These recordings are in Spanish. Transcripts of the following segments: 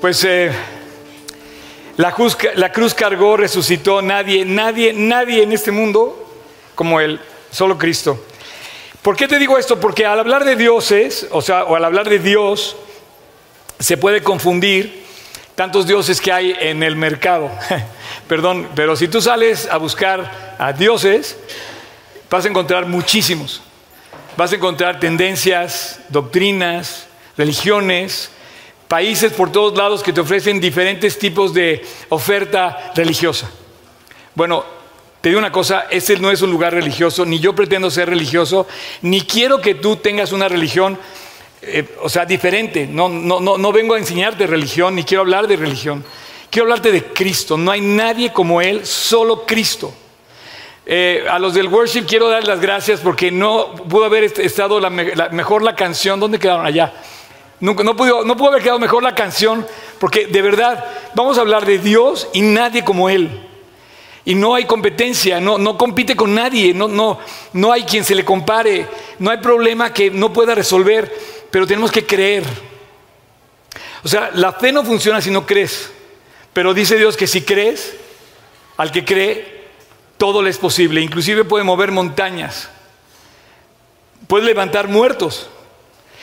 Pues eh, la, cruz, la cruz cargó, resucitó, nadie, nadie, nadie en este mundo como Él, solo Cristo. ¿Por qué te digo esto? Porque al hablar de dioses, o sea, o al hablar de Dios, se puede confundir tantos dioses que hay en el mercado. Perdón, pero si tú sales a buscar a dioses, vas a encontrar muchísimos. Vas a encontrar tendencias, doctrinas, religiones, países por todos lados que te ofrecen diferentes tipos de oferta religiosa. Bueno, te digo una cosa, este no es un lugar religioso, ni yo pretendo ser religioso, ni quiero que tú tengas una religión, eh, o sea, diferente. No, no, no, no vengo a enseñarte religión, ni quiero hablar de religión. Quiero hablarte de Cristo. No hay nadie como Él, solo Cristo. Eh, a los del worship quiero dar las gracias porque no pudo haber estado mejor la canción. ¿Dónde quedaron? Allá. No, no, pudo, no pudo haber quedado mejor la canción, porque de verdad vamos a hablar de Dios y nadie como Él. Y no hay competencia, no, no compite con nadie, no, no, no hay quien se le compare, no hay problema que no pueda resolver, pero tenemos que creer. O sea, la fe no funciona si no crees, pero dice Dios que si crees, al que cree, todo le es posible, inclusive puede mover montañas, puede levantar muertos.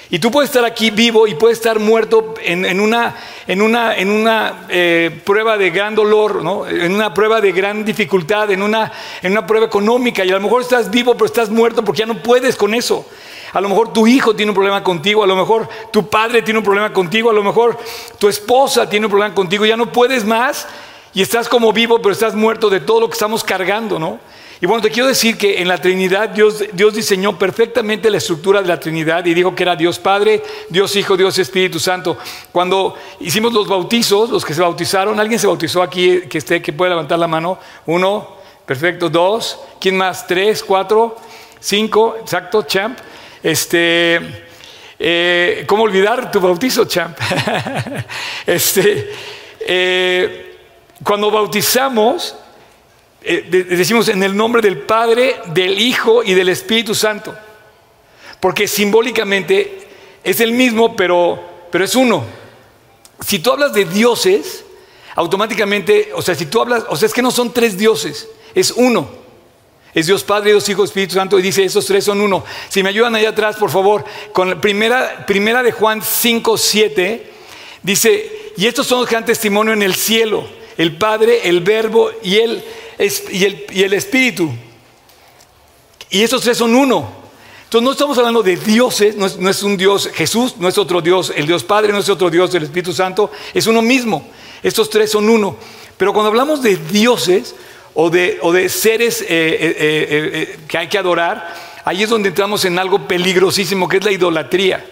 Y tú puedes estar aquí vivo y puedes estar muerto en, una, en una, en una eh, prueba de gran dolor, ¿no? en una prueba de gran dificultad, en una, en una prueba económica. Y a lo mejor estás vivo, pero estás muerto porque ya no puedes con eso. A lo mejor tu hijo tiene un problema contigo, a lo mejor tu padre tiene un problema contigo, a lo mejor tu esposa tiene un problema contigo, ya no puedes más y estás como vivo, pero estás muerto de todo lo que estamos cargando, ¿no? Y bueno, te quiero decir que en la Trinidad Dios, Dios diseñó perfectamente la estructura de la Trinidad y dijo que era Dios Padre, Dios Hijo, Dios Espíritu Santo. Cuando hicimos los bautizos, los que se bautizaron, ¿alguien se bautizó aquí que esté, que puede levantar la mano? Uno, perfecto, dos, ¿quién más? Tres, cuatro, cinco, exacto, champ. Este, eh, ¿cómo olvidar tu bautizo, champ? este, eh, cuando bautizamos, eh, decimos en el nombre del Padre, del Hijo y del Espíritu Santo. Porque simbólicamente es el mismo, pero, pero es uno. Si tú hablas de dioses, automáticamente, o sea, si tú hablas, o sea, es que no son tres dioses, es uno. Es Dios Padre, Dios Hijo, Espíritu Santo, y dice, esos tres son uno. Si me ayudan allá atrás, por favor, con la primera, primera de Juan 5, 7, dice, y estos son los que dan testimonio en el cielo, el Padre, el Verbo y el y, el, Espíritu. Y esos tres son uno. Entonces no estamos hablando de dioses, no es, un Dios, Jesús no es otro Dios, el Dios Padre no es otro Dios, el Espíritu Santo es uno mismo. Estos tres son uno. Pero cuando hablamos de dioses o de, o de seres eh, eh, eh, que hay que adorar, ahí es donde entramos en algo peligrosísimo que es la idolatría.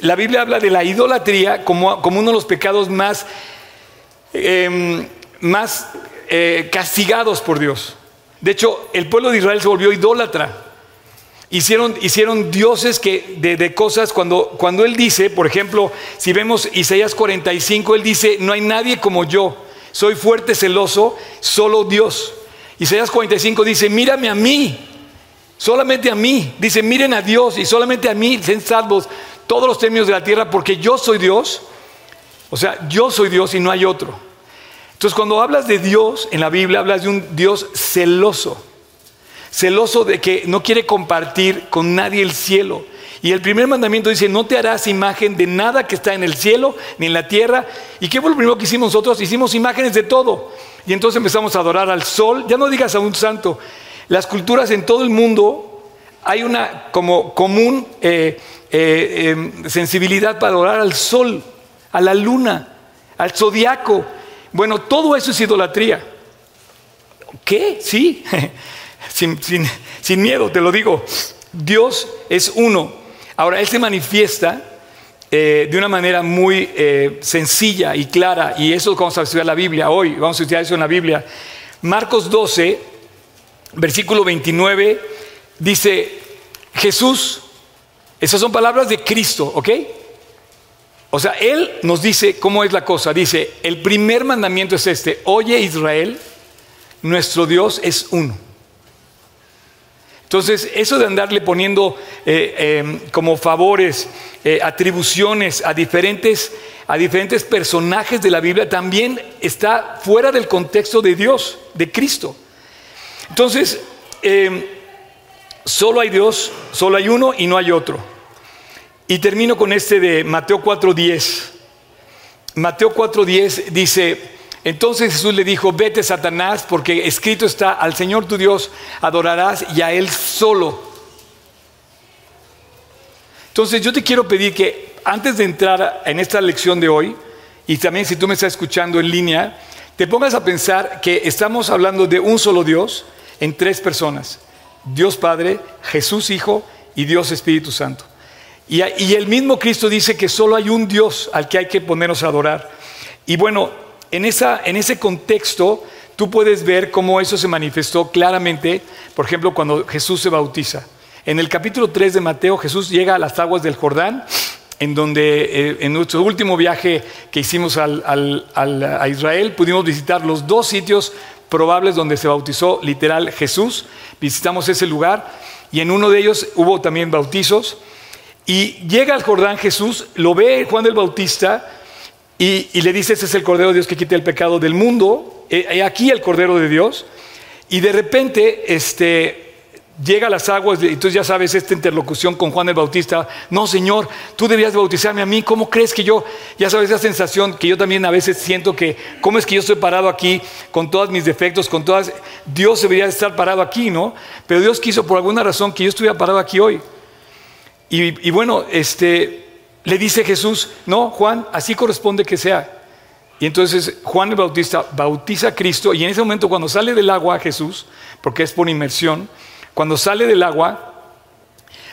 La Biblia habla de la idolatría como, como uno de los pecados más, em, más eh, castigados por Dios. De hecho, el pueblo de Israel se volvió idólatra. Hicieron, dioses que, de, cosas cuando, cuando Él dice, por ejemplo, si vemos Isaías 45, Él dice, no hay nadie como yo, soy fuerte, celoso, solo Dios. Isaías 45 dice, mírame a mí, solamente a mí. Dice, miren a Dios y solamente a mí sean salvos todos los términos de la tierra porque yo soy Dios. O sea, yo soy Dios y no hay otro. Entonces, cuando hablas de Dios en la Biblia, hablas de un Dios celoso. Celoso de que no quiere compartir con nadie el cielo. Y el primer mandamiento dice, no te harás imagen de nada que está en el cielo ni en la tierra. ¿Y qué fue lo primero que hicimos nosotros? Hicimos imágenes de todo. Y entonces empezamos a adorar al sol. Ya no digas a un santo. Las culturas en todo el mundo hay una como común eh, eh, em, sensibilidad para adorar al sol, a la luna, al zodiaco. Bueno, todo eso es idolatría. ¿Qué? Sí, sin, miedo, te lo digo. Dios es uno. Ahora, Él se manifiesta eh, de una manera muy eh, sencilla y clara, y eso vamos a estudiar la Biblia hoy, vamos a estudiar eso en la Biblia. Marcos 12, versículo 29, dice, Jesús, esas son palabras de Cristo, ¿ok? O sea, Él nos dice cómo es la cosa. Dice, el primer mandamiento es este, oye Israel, nuestro Dios es uno. Entonces, eso de andarle poniendo eh, em, como favores, eh, atribuciones a diferentes, a diferentes personajes de la Biblia también está fuera del contexto de Dios, de Cristo. Entonces, em, solo hay Dios, solo hay uno y no hay otro. Y termino con este de Mateo 4.10. Mateo 4.10 dice, entonces Jesús le dijo, vete Satanás, porque escrito está, al Señor tu Dios adorarás y a Él solo. Entonces yo te quiero pedir que antes de entrar en esta lección de hoy, y también si tú me estás escuchando en línea, te pongas a pensar que estamos hablando de un solo Dios en tres personas. Dios Padre, Jesús Hijo y Dios Espíritu Santo. Y, el mismo Cristo dice que solo hay un Dios al que hay que ponernos a adorar. Y bueno, en ese contexto, tú puedes ver cómo eso se manifestó claramente, por ejemplo, cuando Jesús se bautiza. En el capítulo 3 de Mateo, Jesús llega a las aguas del Jordán, en donde eh, en nuestro último viaje que hicimos a Israel pudimos visitar los dos sitios probables donde se bautizó literal Jesús. Visitamos ese lugar y en uno de ellos hubo también bautizos. Y llega al Jordán Jesús, lo ve Juan el Bautista y, le dice, ese es el Cordero de Dios que quita el pecado del mundo, eh, aquí el Cordero de Dios, y de repente este, llega a las aguas, y entonces ya sabes esta interlocución con Juan el Bautista, no Señor, tú debías bautizarme a mí, ¿cómo crees que yo, ya sabes esa sensación que yo también a veces siento que, ¿cómo es que yo estoy parado aquí con todos mis defectos, con todas, Dios debería estar parado aquí, ¿no? Pero Dios quiso por alguna razón que yo estuviera parado aquí hoy. Y, bueno, este, le dice Jesús, no, Juan, así corresponde que sea. Y entonces Juan el Bautista bautiza a Cristo y en ese momento cuando sale del agua Jesús, porque es por inmersión, cuando sale del agua,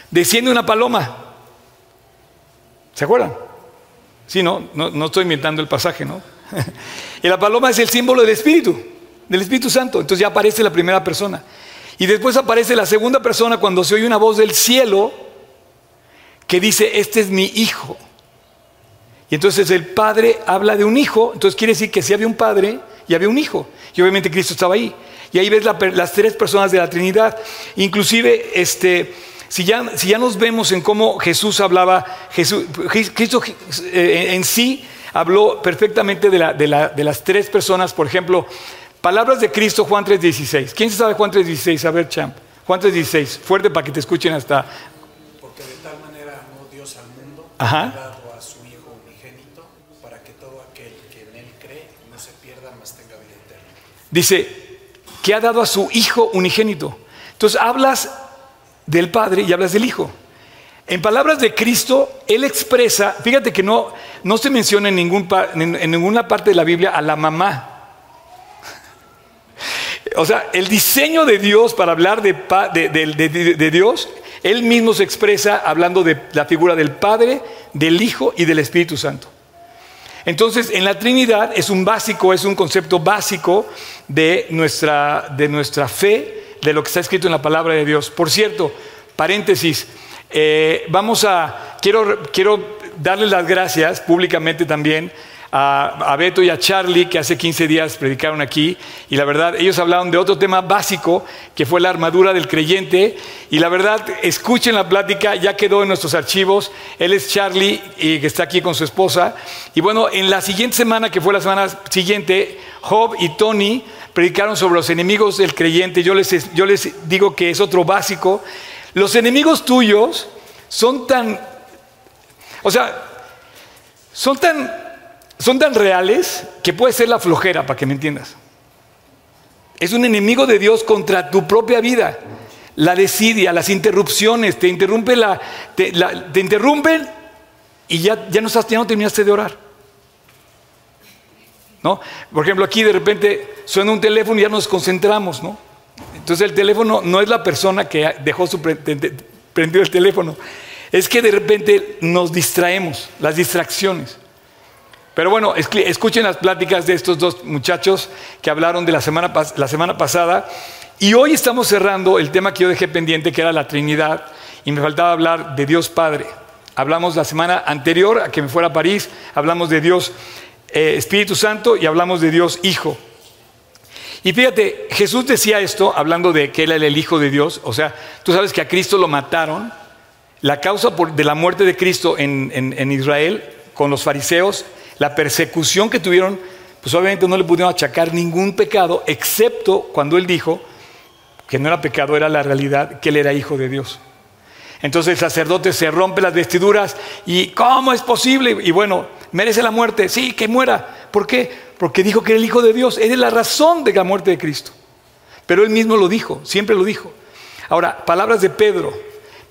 desciende una paloma. ¿Se acuerdan? Sí, no, no, no estoy inventando el pasaje, ¿no? y la paloma es el símbolo del Espíritu, del Espíritu Santo. Entonces ya aparece la primera persona. Y después aparece la segunda persona cuando se oye una voz del cielo que dice, este es mi hijo. Y entonces el padre habla de un hijo, entonces quiere decir que si había un padre y había un hijo. Y obviamente Cristo estaba ahí. Y ahí ves las tres personas de la Trinidad. Inclusive, este, si, ya, si ya nos vemos en cómo Jesús hablaba, Jesús, Cristo eh, en sí habló perfectamente de, de, las tres personas. Por ejemplo, palabras de Cristo, Juan 3.16. ¿Quién se sabe Juan 3.16? A ver, champ. Juan 3.16. Fuerte para que te escuchen hasta ha dado a su Hijo unigénito para que todo aquel que en él cree no se pierda, mas tenga vida eterna. Dice que ha dado a su Hijo unigénito. Entonces hablas del Padre y hablas del Hijo. En palabras de Cristo, Él expresa, fíjate que no, no se menciona en, ningún, en ninguna parte de la Biblia a la mamá. O sea, el diseño de Dios para hablar de, de, de Dios él mismo se expresa hablando de la figura del Padre, del Hijo y del Espíritu Santo. Entonces, en la Trinidad es un básico, es un concepto básico de nuestra, de nuestra fe, de lo que está escrito en la palabra de Dios. Por cierto, paréntesis, eh, vamos a, quiero, quiero las gracias públicamente también a, Beto y a Charlie, que hace 15 días predicaron aquí, y la verdad, ellos hablaron de otro tema básico, que fue la armadura del creyente, y la verdad, escuchen la plática, ya quedó en nuestros archivos, él es Charlie, y que está aquí con su esposa, y bueno, en la siguiente semana, que fue la semana siguiente, Job y Tony predicaron sobre los enemigos del creyente, yo les, yo les digo que es otro básico, los enemigos tuyos son tan, o sea, son tan son tan reales que puede ser la flojera, para que me entiendas. Es un enemigo de Dios contra tu propia vida. La desidia, las interrupciones, te interrumpe la, te, interrumpen y ya, ya, no ya terminaste de orar. ¿No? Por ejemplo, aquí de repente suena un teléfono y ya nos concentramos, ¿no? Entonces el teléfono no es la persona que dejó su el teléfono, es que de repente nos distraemos, las distracciones. Pero bueno, escuchen las pláticas de estos dos muchachos que hablaron de la semana, la semana pasada. Y hoy estamos cerrando el tema que yo dejé pendiente, que era la Trinidad. Y me faltaba hablar de Dios Padre. Hablamos la semana anterior a que me fuera a París, hablamos de Dios eh, Espíritu Santo y hablamos de Dios Hijo. Y fíjate, Jesús decía esto hablando de que era el Hijo de Dios. O sea, tú sabes que a Cristo lo mataron. La causa de la muerte de Cristo en, en Israel con los fariseos, la persecución que tuvieron, pues obviamente no le pudieron achacar ningún pecado, excepto cuando él dijo que no era pecado, era la realidad, que él era hijo de Dios. Entonces el sacerdote se rompe las vestiduras y ¿cómo es posible? Y bueno, merece la muerte, sí, que muera. ¿Por qué? Porque dijo que era el Hijo de Dios. Él es la razón de la muerte de Cristo. Pero él mismo lo dijo, siempre lo dijo. Ahora, palabras de Pedro.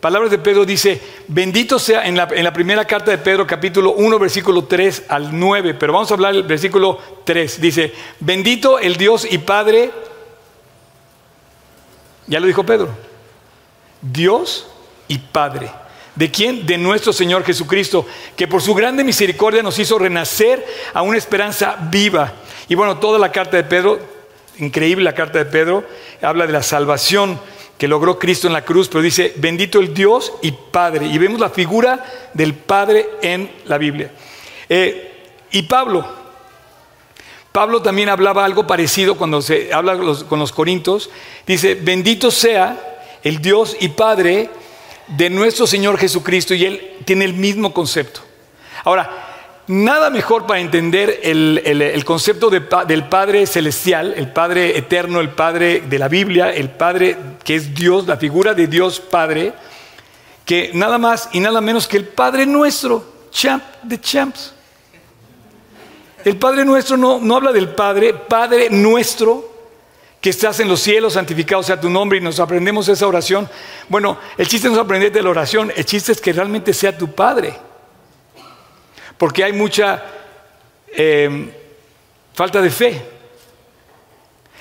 Palabras de Pedro dice, bendito sea en la, en la, primera carta de Pedro, capítulo 1, versículo 3 al 9, pero vamos a hablar del versículo 3. Dice, bendito el Dios y Padre, ya lo dijo Pedro, Dios y Padre. ¿De quién? De nuestro Señor Jesucristo, que por su grande misericordia nos hizo renacer a una esperanza viva. Y bueno, toda la carta de Pedro, increíble la carta de Pedro, habla de la salvación que logró Cristo en la cruz, pero dice, bendito el Dios y Padre. Y vemos la figura del Padre en la Biblia. Eh, y Pablo, Pablo también hablaba algo parecido cuando se habla con los corintios, dice, bendito sea el Dios y Padre de nuestro Señor Jesucristo y Él tiene el mismo concepto. Ahora, nada mejor para entender el, concepto del Padre Celestial, el Padre Eterno, el Padre de la Biblia, el Padre que es Dios, la figura de Dios Padre, que nada más y nada menos que el Padre nuestro, champ de champs. El Padre nuestro no, no habla del Padre, Padre nuestro, que estás en los cielos, santificado sea tu nombre y nos aprendemos esa oración. Bueno, el chiste no es aprender de la oración, el chiste es que realmente sea tu Padre. Porque hay mucha em, falta de fe.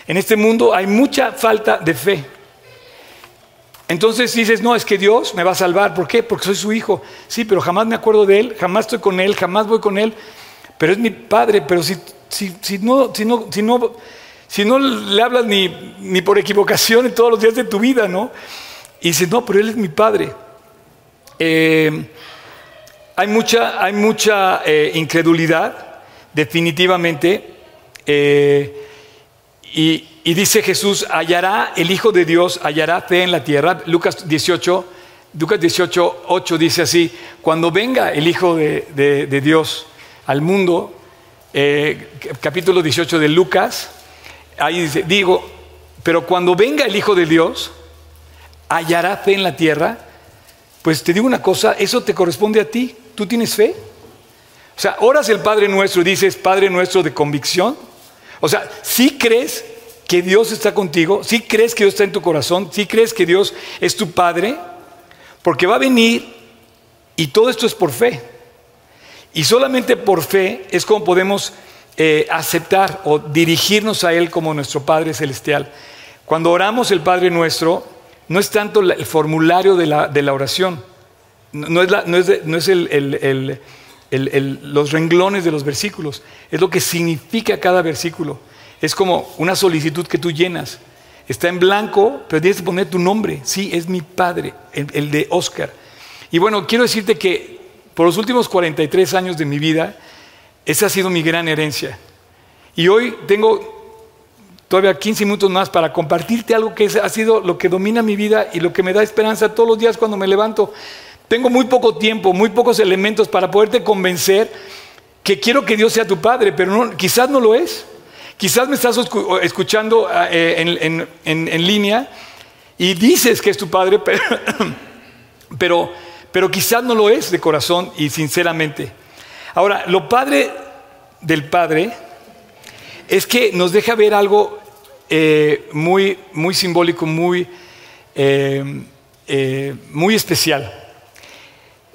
En este mundo hay mucha falta de fe. Entonces dices, no, es que Dios me va a salvar. ¿Por qué? Porque soy su hijo. Sí, pero jamás me acuerdo de Él, jamás estoy con Él, jamás voy con Él. Pero es mi Padre. Pero si, si, si no, si no, si no si no le hablas ni, ni por equivocación en todos los días de tu vida, ¿no? Y dices, no, pero Él es mi Padre. Eh, hay mucha, hay mucha eh, incredulidad, definitivamente. Eh, y, dice Jesús, hallará el Hijo de Dios, hallará fe en la tierra. Lucas 18, Lucas 18, 8 dice así, cuando venga el Hijo de, Dios al mundo, capítulo 18 de Lucas, ahí dice, digo, pero cuando venga el Hijo de Dios, hallará fe en la tierra. Pues te digo una cosa, eso te corresponde a ti. ¿Tú tienes fe? O sea, oras el Padre nuestro y dices Padre nuestro de convicción. O sea, si crees que Dios está contigo, si crees que Dios está en tu corazón, si crees que Dios es tu Padre, porque va a venir y todo esto es por fe. Y solamente por fe es como podemos eh, aceptar o dirigirnos a Él como nuestro Padre Celestial. Cuando oramos el Padre nuestro, no es tanto el formulario de la, oración, no es, los renglones de los versículos, es lo que significa cada versículo. Es como una solicitud que tú llenas. Está en blanco, pero tienes que poner tu nombre. Sí, es mi padre, el, de Oscar. Y bueno, quiero decirte que por los últimos 43 años de mi vida, esa ha sido mi gran herencia. Y hoy tengo todavía 15 minutos más para compartirte algo que ha sido lo que domina mi vida y lo que me da esperanza todos los días cuando me levanto. Tengo muy poco tiempo, muy pocos elementos para poderte convencer que quiero que Dios sea tu Padre, pero quizás no lo es. Quizás me estás escuchando eh, en, línea y dices que es tu Padre, pero, pero quizás no lo es de corazón y sinceramente. Ahora, lo padre del Padre es que nos deja ver algo eh, muy, muy simbólico, muy, eh, muy especial.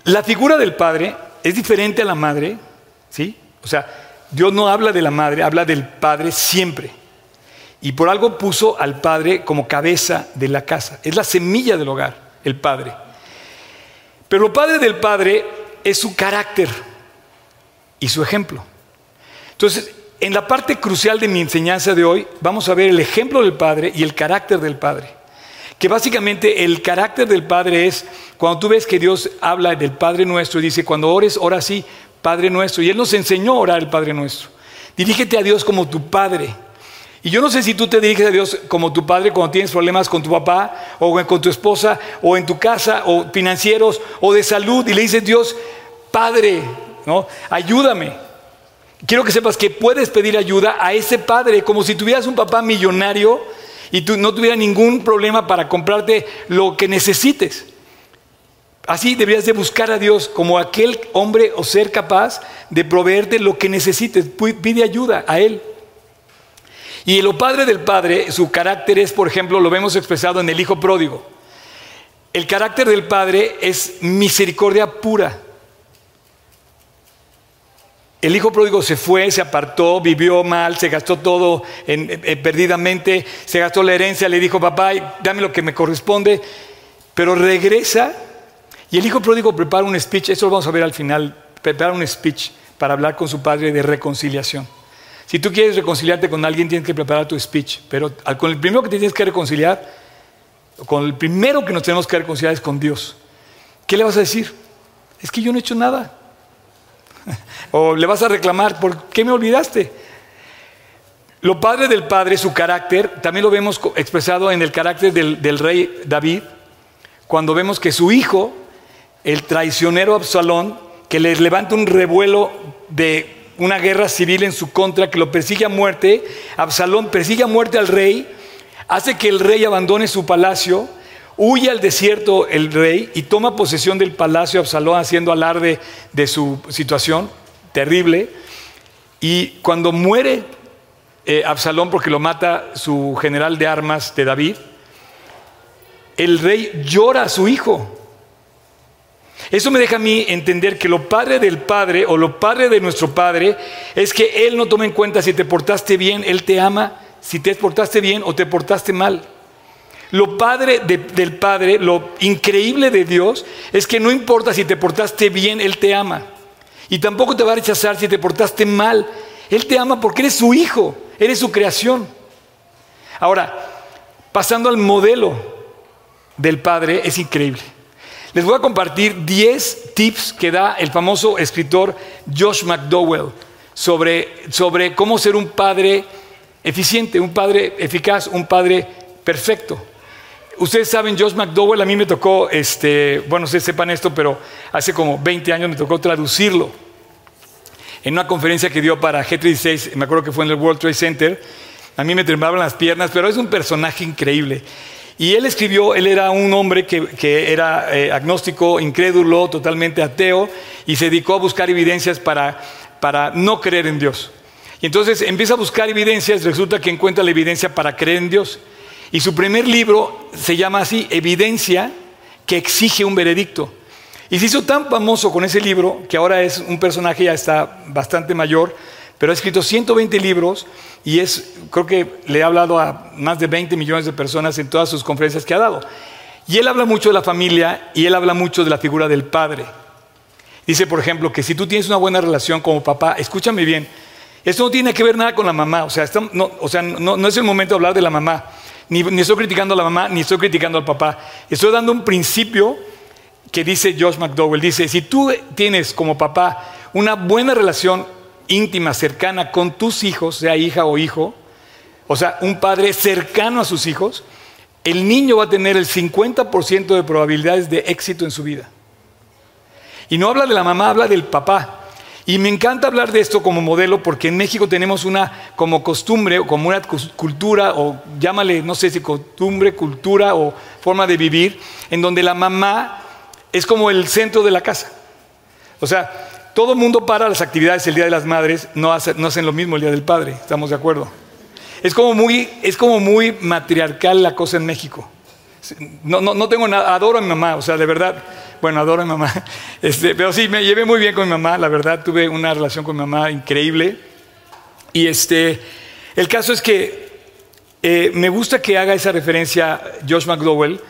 La figura del Padre es diferente a la madre, ¿sí? O sea, Dios no habla de la madre, habla del Padre siempre. Y por algo puso al Padre como cabeza de la casa. Es la semilla del hogar, el Padre. Pero lo Padre del Padre es su carácter y su ejemplo. Entonces, en la parte crucial de mi enseñanza de hoy, vamos a ver el ejemplo del Padre y el carácter del Padre. Que básicamente el carácter del Padre es cuando tú ves que Dios habla del Padre nuestro y dice, cuando ores, ora así, Padre nuestro. Y Él nos enseñó a orar el Padre nuestro. Dirígete a Dios como tu Padre. Y yo no sé si tú te diriges a Dios como tu padre cuando tienes problemas con tu papá o con tu esposa o en tu casa o financieros o de salud y le dices Dios, Padre, ¿no? Ayúdame. Quiero que sepas que puedes pedir ayuda a ese padre como si tuvieras un papá millonario y tú no tuviera ningún problema para comprarte lo que necesites. Así deberías de buscar a Dios como aquel hombre o ser capaz de proveerte lo que necesites. Pide ayuda a Él. Y lo padre del padre, su carácter es, por ejemplo, lo vemos expresado en el hijo pródigo. El carácter del padre es misericordia pura. El hijo pródigo se fue, se apartó, vivió mal, se gastó todo en, perdidamente, se gastó la herencia, le dijo, papá, dame lo que me corresponde, pero regresa y el hijo pródigo prepara un speech, eso lo vamos a ver al final, prepara un speech para hablar con su padre de reconciliación. Si tú quieres reconciliarte con alguien, tienes que preparar tu speech. Pero con el primero que te tienes que reconciliar, con el primero que nos tenemos que reconciliar es con Dios. ¿Qué le vas a decir? Es que yo no he hecho nada. o le vas a reclamar, ¿por qué me olvidaste? Lo padre del padre, su carácter, también lo vemos expresado en el carácter del, rey David, cuando vemos que su hijo, el traicionero Absalón, que le levanta un revuelo de una guerra civil en su contra que lo persigue a muerte. Absalón persigue a muerte al rey, hace que el rey abandone su palacio, huye al desierto el rey y toma posesión del palacio Absalón haciendo alarde de su situación terrible. Y cuando muere eh, Absalón porque lo mata su general de armas de David, el rey llora a su hijo eso me deja a mí entender que lo padre del Padre o lo padre de nuestro Padre es que Él no toma en cuenta si te portaste bien, Él te ama, si te portaste bien o te portaste mal. Lo padre del Padre, lo increíble de Dios, es que no importa si te portaste bien, Él te ama. Y tampoco te va a rechazar si te portaste mal. Él te ama porque eres su hijo, eres su creación. Ahora, pasando al modelo del Padre, es increíble. Les voy a compartir 10 tips que da el famoso escritor Josh McDowell sobre, sobre cómo ser un padre eficiente, un padre eficaz, un padre perfecto. Ustedes saben, Josh McDowell, a mí me tocó, este, bueno, ustedes sepan esto, pero hace como 20 años me tocó traducirlo en una conferencia que dio para G36, me acuerdo que fue en el World Trade Center. A mí me temblaban las piernas, pero es un personaje increíble. Y él escribió, él era un hombre que, era eh, agnóstico, incrédulo, totalmente ateo, y se dedicó a buscar evidencias para, para no creer en Dios. Y entonces empieza a buscar evidencias, resulta que encuentra la evidencia para creer en Dios. Y su primer libro se llama así, Evidencia que exige un veredicto. Y se hizo tan famoso con ese libro, que ahora es un personaje ya está bastante mayor, pero ha escrito 120 libros y es, creo que le ha hablado a más de 20 millones de personas en todas sus conferencias que ha dado. Y él habla mucho de la familia y él habla mucho de la figura del padre. Dice, por ejemplo, que si tú tienes una buena relación como papá, escúchame bien, esto no tiene que ver nada con la mamá, o sea, no, o sea, no, es el momento de hablar de la mamá, ni, estoy criticando a la mamá, ni estoy criticando al papá, estoy dando un principio que dice Josh McDowell, dice, si tú tienes como papá una buena relación íntima, cercana con tus hijos, sea hija o hijo, o sea, un padre cercano a sus hijos, el niño va a tener el 50% de probabilidades de éxito en su vida. Y no habla de la mamá, habla del papá. Y me encanta hablar de esto como modelo porque en México tenemos una como costumbre o como una cultura o llámale, no sé si costumbre, cultura o forma de vivir, en donde la mamá es como el centro de la casa. O sea, todo el mundo para las actividades el Día de las Madres, no, hacen lo mismo el Día del Padre, ¿estamos de acuerdo? Es como muy, es como muy matriarcal la cosa en México. No, no, tengo nada, adoro a mi mamá, o sea, de verdad, bueno, adoro a mi mamá. Este, pero sí, me llevé muy bien con mi mamá, la verdad, tuve una relación con mi mamá increíble. Y este, el caso es que eh, me gusta que haga esa referencia Josh McDowell,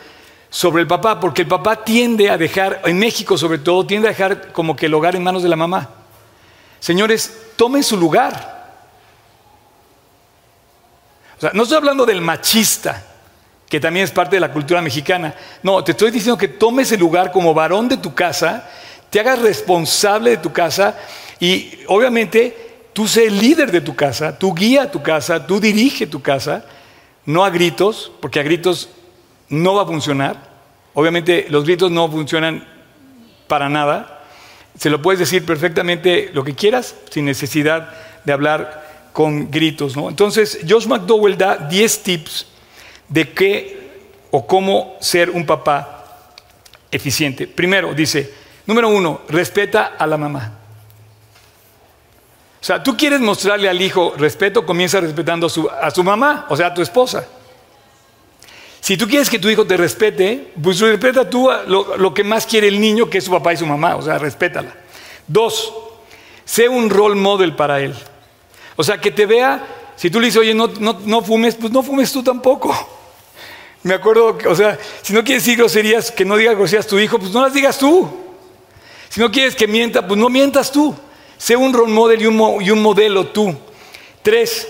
sobre el papá, porque el papá tiende a dejar, en México sobre todo, tiende a dejar como que el hogar en manos de la mamá. Señores, tomen su lugar. O sea, no estoy hablando del machista, que también es parte de la cultura mexicana. No, te estoy diciendo que tomes el lugar como varón de tu casa, te hagas responsable de tu casa y obviamente tú sé el líder de tu casa, tú guía tu casa, tú dirige tu casa, no a gritos, porque a gritos no va a funcionar. Obviamente los gritos no funcionan para nada. Se lo puedes decir perfectamente lo que quieras sin necesidad de hablar con gritos. ¿no? Entonces, Josh McDowell da 10 tips de qué o cómo ser un papá eficiente. Primero, dice, número uno, respeta a la mamá. O sea, tú quieres mostrarle al hijo respeto, comienza respetando a su, a su mamá, o sea, a tu esposa. Si tú quieres que tu hijo te respete, pues respeta tú lo, lo, que más quiere el niño, que es su papá y su mamá, o sea, respétala. Dos, sé un role model para él. O sea, que te vea, si tú le dices, oye, no, no, no fumes, pues no fumes tú tampoco. Me acuerdo, o sea, si no quieres decir groserías, que no digas groserías tu hijo, pues no las digas tú. Si no quieres que mienta, pues no mientas tú. Sé un role model y un, modelo tú. Tres,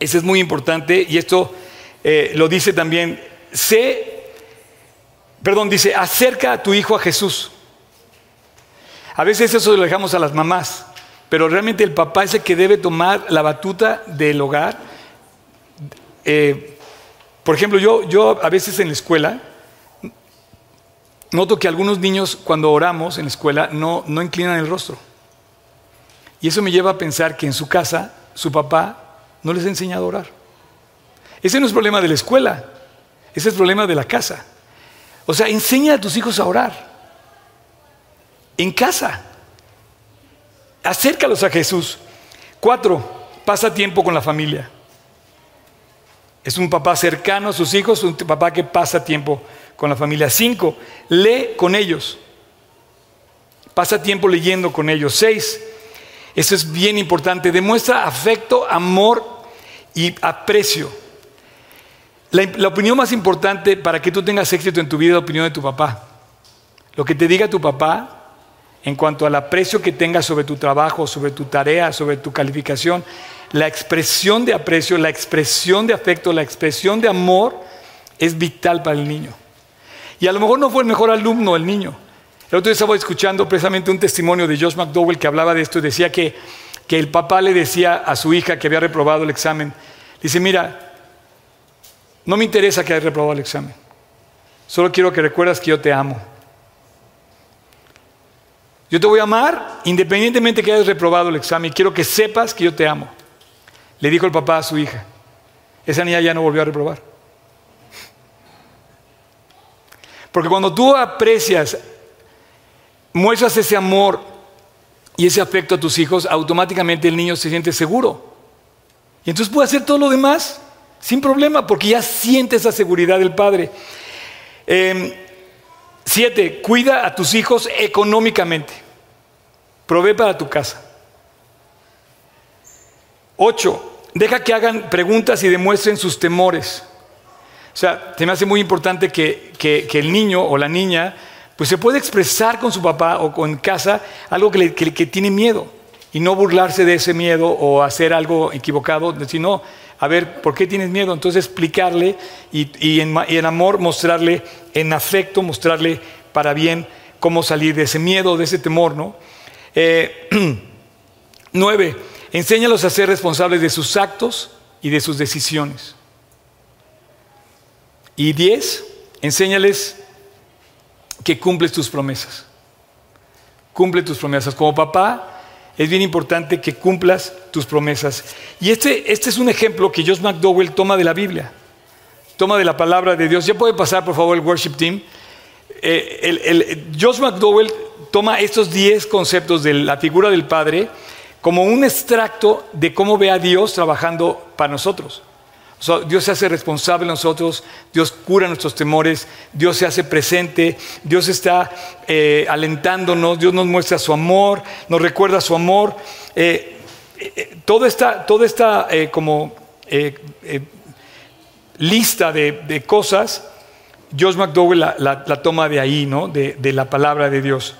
eso es muy importante y esto eh, lo dice también, sé, perdón, dice, acerca a tu hijo a Jesús. A veces eso lo dejamos a las mamás, pero realmente el papá es el que debe tomar la batuta del hogar. Eh, por ejemplo, yo, yo a veces en la escuela noto que algunos niños cuando oramos en la escuela no, no inclinan el rostro. Y eso me lleva a pensar que en su casa su papá no les ha enseñado a orar. Ese no es problema de la escuela, ese es problema de la casa. O sea, enseña a tus hijos a orar. En casa. Acércalos a Jesús. Cuatro, pasa tiempo con la familia. Es un papá cercano a sus hijos, un papá que pasa tiempo con la familia. Cinco, lee con ellos. Pasa tiempo leyendo con ellos. Seis, eso es bien importante. Demuestra afecto, amor y aprecio. La, opinión más importante para que tú tengas éxito en tu vida es la opinión de tu papá. Lo que te diga tu papá en cuanto al aprecio que tengas sobre tu trabajo, sobre tu tarea, sobre tu calificación, la expresión de aprecio, la expresión de afecto, la expresión de amor es vital para el niño. Y a lo mejor no fue el mejor alumno el niño, el otro día estaba escuchando precisamente un testimonio de Josh McDowell que hablaba de esto y decía que, que el papá le decía a su hija que había reprobado el examen, dice, mira, no me interesa que hayas reprobado el examen, solo quiero que recuerdas que yo te amo. Yo te voy a amar independientemente que hayas reprobado el examen. Quiero que sepas que yo te amo. Le dijo el papá a su hija. Esa niña ya no volvió a reprobar. Porque cuando tú aprecias muestras ese amor y ese afecto a tus hijos, automáticamente el niño se siente seguro. Y entonces puede hacer todo lo demás sin problema, porque ya siente esa seguridad del padre. Em, siete, cuida a tus hijos económicamente. Provee para tu casa. Ocho, deja que hagan preguntas y demuestren sus temores. O sea, se me hace muy importante que, que el niño o la niña pues se puede expresar con su papá o con casa algo que, tiene miedo y no burlarse de ese miedo o hacer algo equivocado, sino, a ver, ¿por qué tienes miedo? Entonces explicarle y, en, amor mostrarle, en afecto mostrarle para bien cómo salir de ese miedo, de ese temor, ¿no? Eh, nueve, enséñalos a ser responsables de sus actos y de sus decisiones. Y diez, enséñales que cumples tus promesas. Cumple tus promesas. Como papá, es bien importante que cumplas tus promesas. Y este, este es un ejemplo que Josh McDowell toma de la Biblia, toma de la palabra de Dios. Ya puede pasar, por favor, el worship team. Eh, el, Josh McDowell toma estos 10 conceptos de la figura del Padre como un extracto de cómo ve a Dios trabajando para nosotros. Dios se hace responsable de nosotros, Dios cura nuestros temores, Dios se hace presente, Dios está eh, alentándonos, Dios nos muestra su amor, nos recuerda su amor. Eh, eh, toda esta, toda esta como lista de, cosas, Josh McDowell la, toma de ahí, ¿no? de, la palabra de Dios.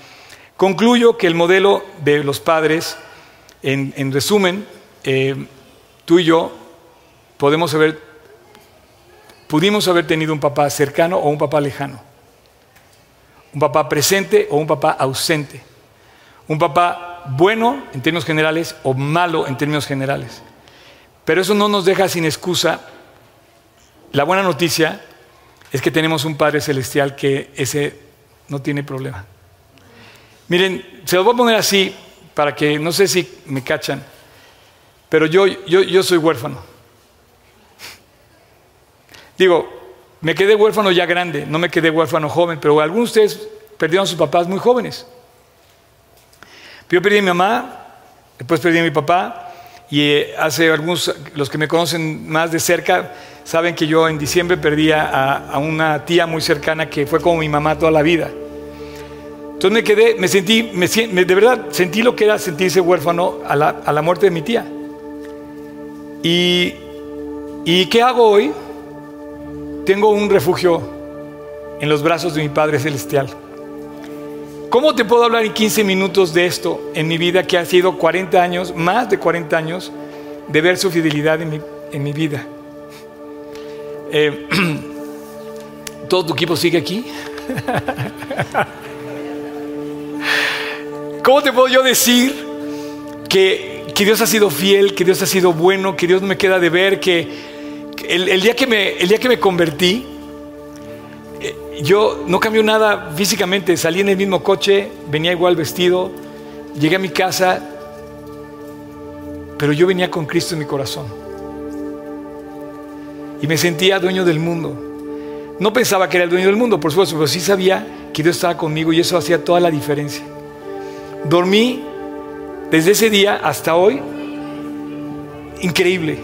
Concluyo que el modelo de los padres, en, en resumen, tú y yo podemos haber, pudimos haber tenido un papá cercano o un papá lejano. Un papá presente o un papá ausente. Un papá bueno en términos generales o malo en términos generales. Pero eso no nos deja sin excusa. La buena noticia es que tenemos un Padre Celestial que ese no tiene problema. Miren, se los voy a poner así para que no sé si me cachan, pero yo, yo, yo soy huérfano. Digo, me quedé huérfano ya grande, no me quedé huérfano joven, pero algunos de ustedes perdieron a sus papás muy jóvenes. Yo perdí a mi mamá, después perdí a mi papá, y eh, hace algunos, los que me conocen más de cerca, saben que yo en diciembre perdí a, a una tía muy cercana que fue como mi mamá toda la vida. Entonces quedé, me sentí, de verdad sentí lo que era sentirse huérfano a la, a la muerte de mi tía. Y, ¿Y qué hago hoy? Tengo un refugio en los brazos de mi Padre Celestial. ¿Cómo te puedo hablar en 15 minutos de esto en mi vida que ha sido 40 años, más de 40 años, de ver su fidelidad en mi, en mi vida? Eh, ¿Todo tu equipo sigue aquí? ¿Cómo te puedo yo decir que, que, Dios ha sido fiel, que Dios ha sido bueno, que Dios no me queda de ver, que, el, día que me, el día que me convertí, eh, yo no cambió nada físicamente, salí en el mismo coche, venía igual vestido, llegué a mi casa, pero yo venía con Cristo en mi corazón. Y me sentía dueño del mundo. No pensaba que era el dueño del mundo, por supuesto, pero sí sabía que Dios estaba conmigo y eso hacía toda la diferencia. Dormí desde ese día hasta hoy increíble.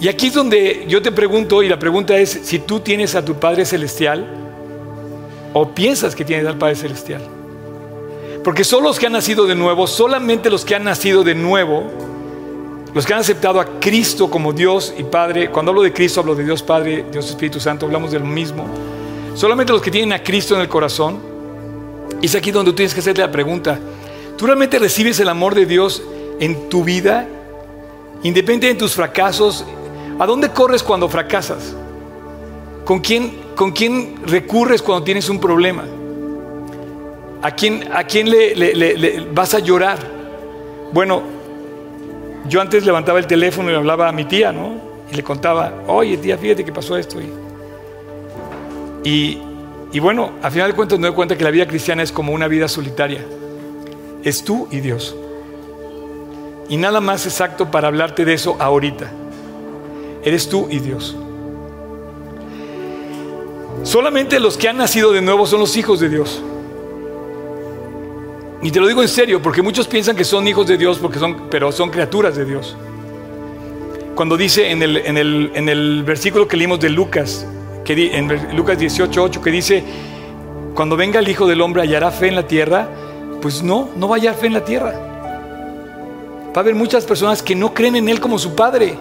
Y aquí es donde yo te pregunto, y la pregunta es si tú tienes a tu Padre Celestial o piensas que tienes al Padre Celestial. Porque solo los que han nacido de nuevo, solamente los que han nacido de nuevo, los que han aceptado a Cristo como Dios y Padre, cuando hablo de Cristo hablo de Dios Padre, Dios Espíritu Santo, hablamos de lo mismo. Solamente los que tienen a Cristo en el corazón es aquí donde tienes que hacerte la pregunta. ¿Tú realmente recibes el amor de Dios en tu vida? Independiente de tus fracasos, ¿a dónde corres cuando fracasas? ¿Con quién, con quién recurres cuando tienes un problema? ¿A quién, a quién le, vas a llorar? Bueno, yo antes levantaba el teléfono y le hablaba a mi tía, ¿no? Y le contaba, oye tía, fíjate que pasó esto. Y y bueno, a final de cuentas me doy cuenta que la vida cristiana es como una vida solitaria. Es tú y Dios. Y nada más exacto para hablarte de eso ahorita. Eres tú y Dios. Solamente los que han nacido de nuevo son los hijos de Dios. Y te lo digo en serio, porque muchos piensan que son hijos de Dios, porque son, pero son criaturas de Dios. Cuando dice en el, en el, en el versículo que leímos de Lucas, que en Lucas 18, que dice, cuando venga el Hijo del Hombre hallará fe en la tierra, pues no, no va a hallar fe en la tierra. Va a haber muchas personas que no creen en Él como su Padre.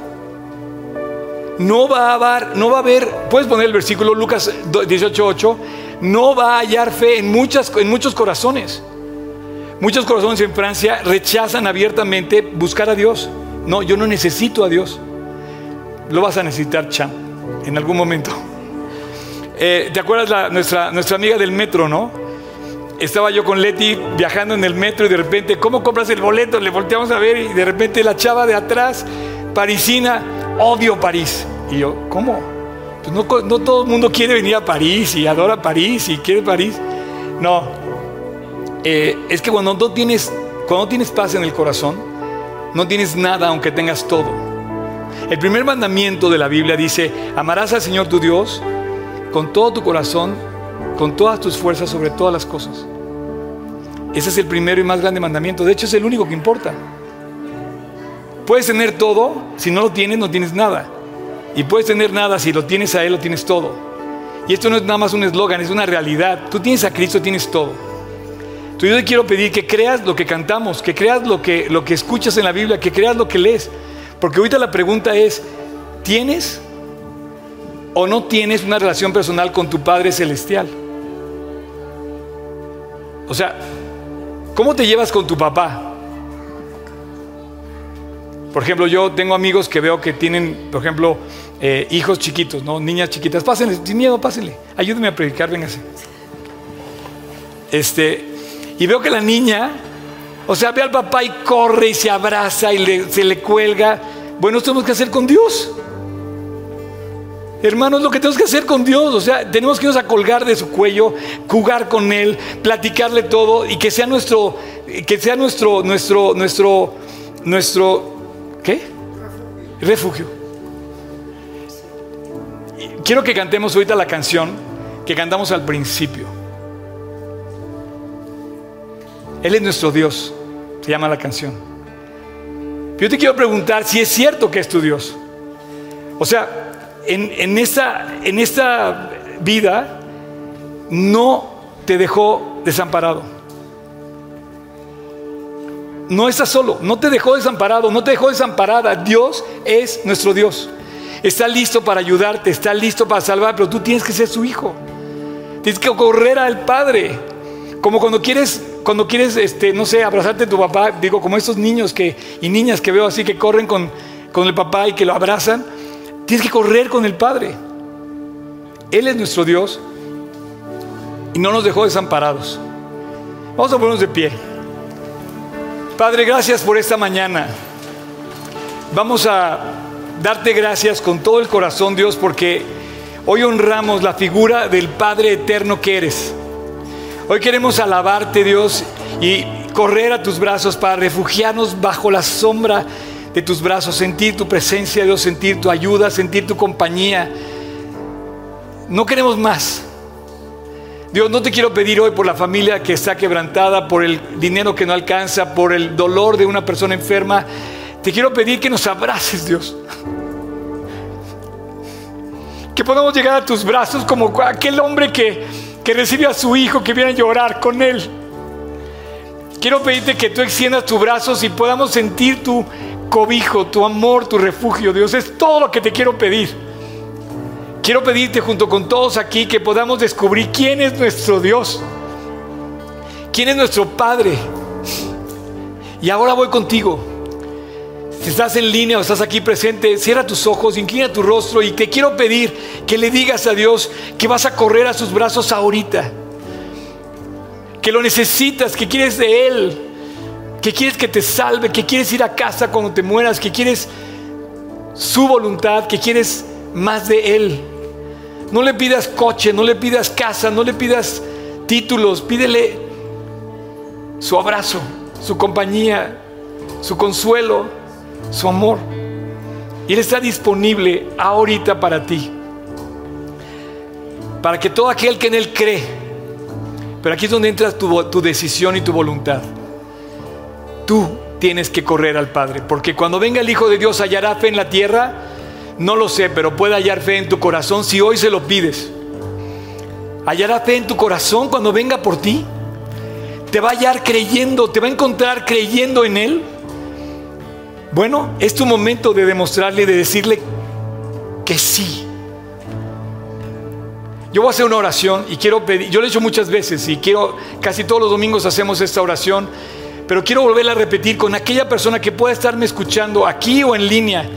No va a haber, no va a haber, puedes poner el versículo Lucas 18:8, no va a hallar fe en, muchas, en muchos corazones. Muchos corazones en Francia rechazan abiertamente buscar a Dios. No, yo no necesito a Dios. Lo vas a necesitar, Cham, en algún momento. Eh, ¿Te acuerdas nuestra, nuestra amiga del metro, no? Estaba yo con Leti viajando en el metro y de repente, ¿cómo compras el boleto? Le volteamos a ver y de repente la chava de atrás, parisina, odio París. Y yo, ¿cómo? Pues no, no todo el mundo quiere venir a París y adora París y quiere París. No, eh, es que cuando no, tienes, cuando tienes paz en el corazón, no tienes nada aunque tengas todo. El primer mandamiento de la Biblia dice, amarás al Señor tu Dios con todo tu corazón, con todas tus fuerzas sobre todas las cosas. Ese es el primero y más grande mandamiento. De hecho, es el único que importa. Puedes tener todo, si no lo tienes, no tienes nada. Y puedes tener nada, si lo tienes a Él, lo tienes todo. Y esto no es nada más un eslogan, es una realidad. Tú tienes a Cristo, tienes todo. Entonces yo te quiero pedir que creas lo que cantamos, que creas lo que, lo que escuchas en la Biblia, que creas lo que lees. Porque ahorita la pregunta es, ¿tienes o no tienes una relación personal con tu Padre Celestial. O sea, ¿cómo te llevas con tu papá? Por ejemplo, yo tengo amigos que veo que tienen, por ejemplo, eh, hijos chiquitos, ¿no? Niñas chiquitas. Pásenle, sin miedo, pásenle. Ayúdenme a predicar, véngase. Este, y veo que la niña O sea, ve al papá y corre y se abraza y se le cuelga. Bueno, esto tenemos que hacer con Dios. Hermanos, lo que tenemos que hacer con Dios, o sea, tenemos que irnos a colgar de su cuello, jugar con Él, platicarle todo y que sea nuestro, que sea nuestro, nuestro, nuestro, nuestro, ¿qué? Refugio. Quiero que cantemos ahorita la canción que cantamos al principio. Él es nuestro Dios, se llama la canción. Yo te quiero preguntar si es cierto que es tu Dios. O sea, en, esta, vida no te dejó desamparado. No estás solo, no te dejó desamparado, no te dejó desamparada. Dios es nuestro Dios. Está listo para ayudarte, está listo para salvar, pero tú tienes que ser su hijo. Tienes que correr al Padre. Como cuando quieres, cuando quieres, este, no sé, abrazarte a tu papá, digo, como estos niños que, y niñas que veo así que corren con, con el papá y que lo abrazan. Tienes que correr con el Padre. Él es nuestro Dios y no nos dejó desamparados. Vamos a ponernos de pie. Padre, gracias por esta mañana. Vamos a darte gracias con todo el corazón, Dios, porque hoy honramos la figura del Padre eterno que eres. Hoy queremos alabarte, Dios, y correr a tus brazos para refugiarnos bajo la sombra de tus brazos, sentir tu presencia, Dios, sentir tu ayuda, sentir tu compañía. No queremos más. Dios, no te quiero pedir hoy por la familia que está quebrantada, por el dinero que no alcanza, por el dolor de una persona enferma. Te quiero pedir que nos abraces, Dios. Que podamos llegar a tus brazos como aquel hombre que, que recibe a su hijo que viene a llorar con él. Quiero pedirte que tú extiendas tus brazos y podamos sentir tu cobijo, tu amor, tu refugio, Dios. Es todo lo que te quiero pedir. Quiero pedirte junto con todos aquí que podamos descubrir quién es nuestro Dios, quién es nuestro Padre. Y ahora voy contigo. Si estás en línea o estás aquí presente, cierra tus ojos, inclina tu rostro y te quiero pedir que le digas a Dios que vas a correr a sus brazos ahorita. Que lo necesitas, que quieres de Él que quieres que te salve, que quieres ir a casa cuando te mueras, que quieres su voluntad, que quieres más de Él. No le pidas coche, no le pidas casa, no le pidas títulos, pídele su abrazo, su compañía, su consuelo, su amor. Y Él está disponible ahorita para ti. Para que todo aquel que en Él cree, pero aquí es donde entra tu, tu decisión y tu voluntad tú tienes que correr al Padre, porque cuando venga el Hijo de Dios hallará fe en la tierra, no lo sé, pero puede hallar fe en tu corazón si hoy se lo pides. Hallará fe en tu corazón cuando venga por ti. Te va a hallar creyendo, te va a encontrar creyendo en Él. Bueno, es tu momento de demostrarle, de decirle que sí. Yo voy a hacer una oración y quiero pedir, yo lo he hecho muchas veces y quiero, casi todos los domingos hacemos esta oración pero quiero volverla a repetir con aquella persona que pueda estarme escuchando aquí o en línea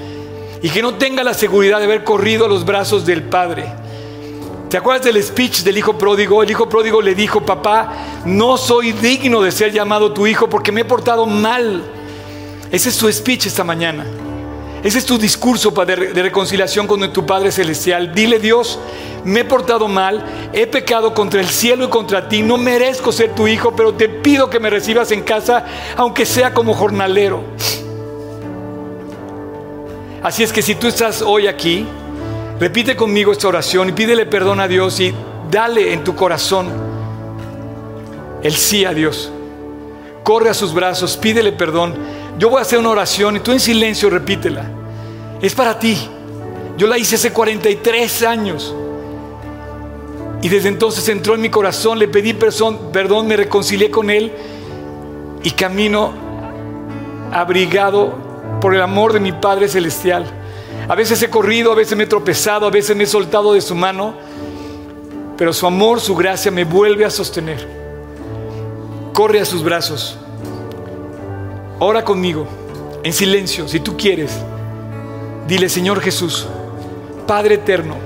y que no tenga la seguridad de haber corrido a los brazos del Padre. ¿Te acuerdas del speech del hijo pródigo? El hijo pródigo le dijo, papá, no soy digno de ser llamado tu hijo porque me he portado mal. Ese es su speech esta mañana. Ese es tu discurso de reconciliación con tu Padre Celestial. Dile Dios, me he portado mal, he pecado contra el cielo y contra ti, no merezco ser tu hijo, pero te pido que me recibas en casa, aunque sea como jornalero. Así es que si tú estás hoy aquí, repite conmigo esta oración y pídele perdón a Dios y dale en tu corazón el sí a Dios. Corre a sus brazos, pídele perdón. Yo voy a hacer una oración y tú en silencio repítela. Es para ti. Yo la hice hace 43 años. Y desde entonces entró en mi corazón, le pedí perdón, me reconcilié con Él y camino abrigado por el amor de mi Padre Celestial. A veces he corrido, a veces me he tropezado, a veces me he soltado de su mano, pero su amor, su gracia me vuelve a sostener. Corre a sus brazos. Ora conmigo, en silencio, si tú quieres. Dile, Señor Jesús, Padre eterno,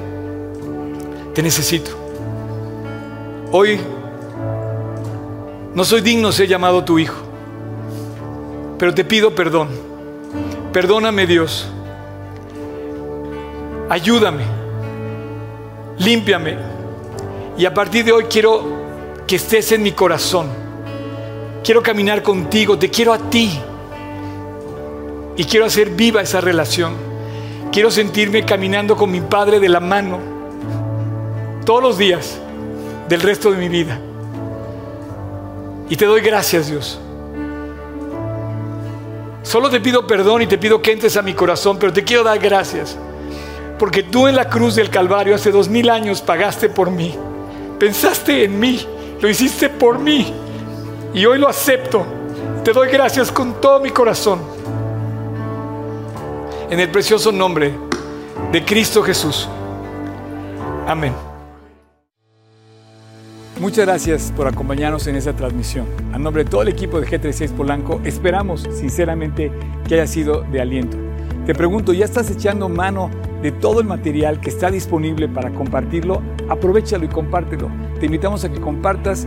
te necesito. Hoy no soy digno ser llamado tu hijo, Pero te pido perdón. Perdóname Dios. Ayúdame. Límpiame. Y a partir de hoy quiero que estés en mi corazón. Quiero caminar contigo. Te quiero a ti. Y quiero hacer viva esa relación. Quiero sentirme caminando con mi Padre de la mano todos los días del resto de mi vida. Y te doy gracias, Dios. Solo te pido perdón y te pido que entres a mi corazón, pero te quiero dar gracias. Porque tú en la cruz del Calvario hace dos mil años pagaste por mí. Pensaste en mí, lo hiciste por mí. Y hoy lo acepto. Te doy gracias con todo mi corazón. En el precioso nombre de Cristo Jesús. Amén. Muchas gracias por acompañarnos en esta transmisión. A nombre de todo el equipo de G36 Polanco, esperamos sinceramente que haya sido de aliento. Te pregunto, ¿ya estás echando mano de todo el material que está disponible para compartirlo? Aprovechalo y compártelo. Te invitamos a que compartas